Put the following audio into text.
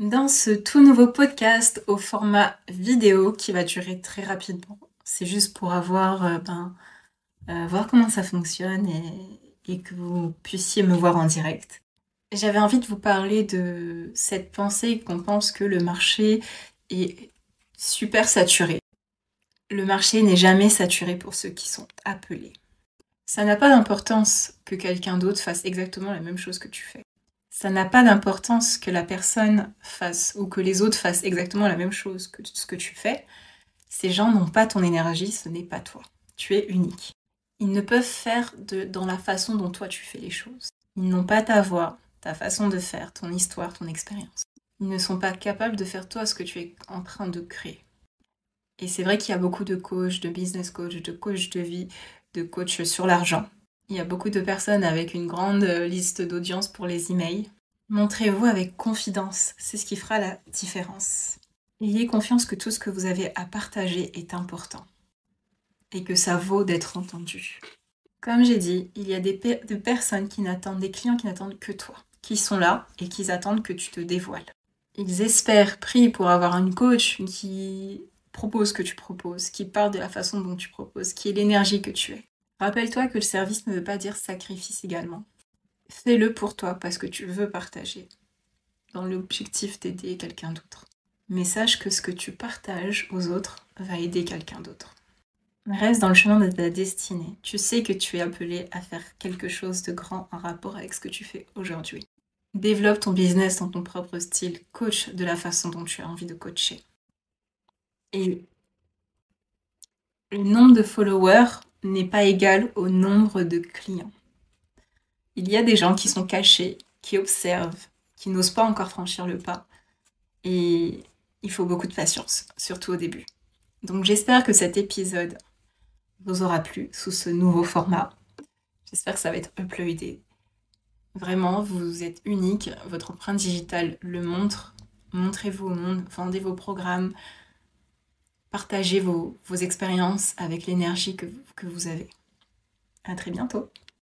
Dans ce tout nouveau podcast au format vidéo qui va durer très rapidement, c'est juste pour avoir, euh, ben, euh, voir comment ça fonctionne et, et que vous puissiez me voir en direct. J'avais envie de vous parler de cette pensée qu'on pense que le marché est super saturé. Le marché n'est jamais saturé pour ceux qui sont appelés. Ça n'a pas d'importance que quelqu'un d'autre fasse exactement la même chose que tu fais. Ça n'a pas d'importance que la personne fasse ou que les autres fassent exactement la même chose que ce que tu fais. Ces gens n'ont pas ton énergie, ce n'est pas toi. Tu es unique. Ils ne peuvent faire de, dans la façon dont toi tu fais les choses. Ils n'ont pas ta voix, ta façon de faire, ton histoire, ton expérience. Ils ne sont pas capables de faire toi ce que tu es en train de créer. Et c'est vrai qu'il y a beaucoup de coachs, de business coach, de coach de vie, de coach sur l'argent. Il y a beaucoup de personnes avec une grande liste d'audience pour les emails. Montrez-vous avec confidence, c'est ce qui fera la différence. Ayez confiance que tout ce que vous avez à partager est important et que ça vaut d'être entendu. Comme j'ai dit, il y a des, des personnes qui n'attendent, des clients qui n'attendent que toi, qui sont là et qui attendent que tu te dévoiles. Ils espèrent, prient pour avoir une coach qui propose ce que tu proposes, qui parle de la façon dont tu proposes, qui est l'énergie que tu es. Rappelle-toi que le service ne veut pas dire sacrifice également. Fais-le pour toi parce que tu veux partager, dans l'objectif d'aider quelqu'un d'autre. Mais sache que ce que tu partages aux autres va aider quelqu'un d'autre. Reste dans le chemin de ta destinée. Tu sais que tu es appelé à faire quelque chose de grand en rapport avec ce que tu fais aujourd'hui. Développe ton business dans ton propre style, coach de la façon dont tu as envie de coacher. Et le nombre de followers n'est pas égal au nombre de clients. Il y a des gens qui sont cachés, qui observent, qui n'osent pas encore franchir le pas. Et il faut beaucoup de patience, surtout au début. Donc j'espère que cet épisode vous aura plu sous ce nouveau format. J'espère que ça va être uploadé Vraiment, vous êtes unique, votre empreinte digitale le montre. Montrez-vous au monde, vendez vos programmes, partagez vos, expériences avec l'énergie que, que vous avez. À très bientôt.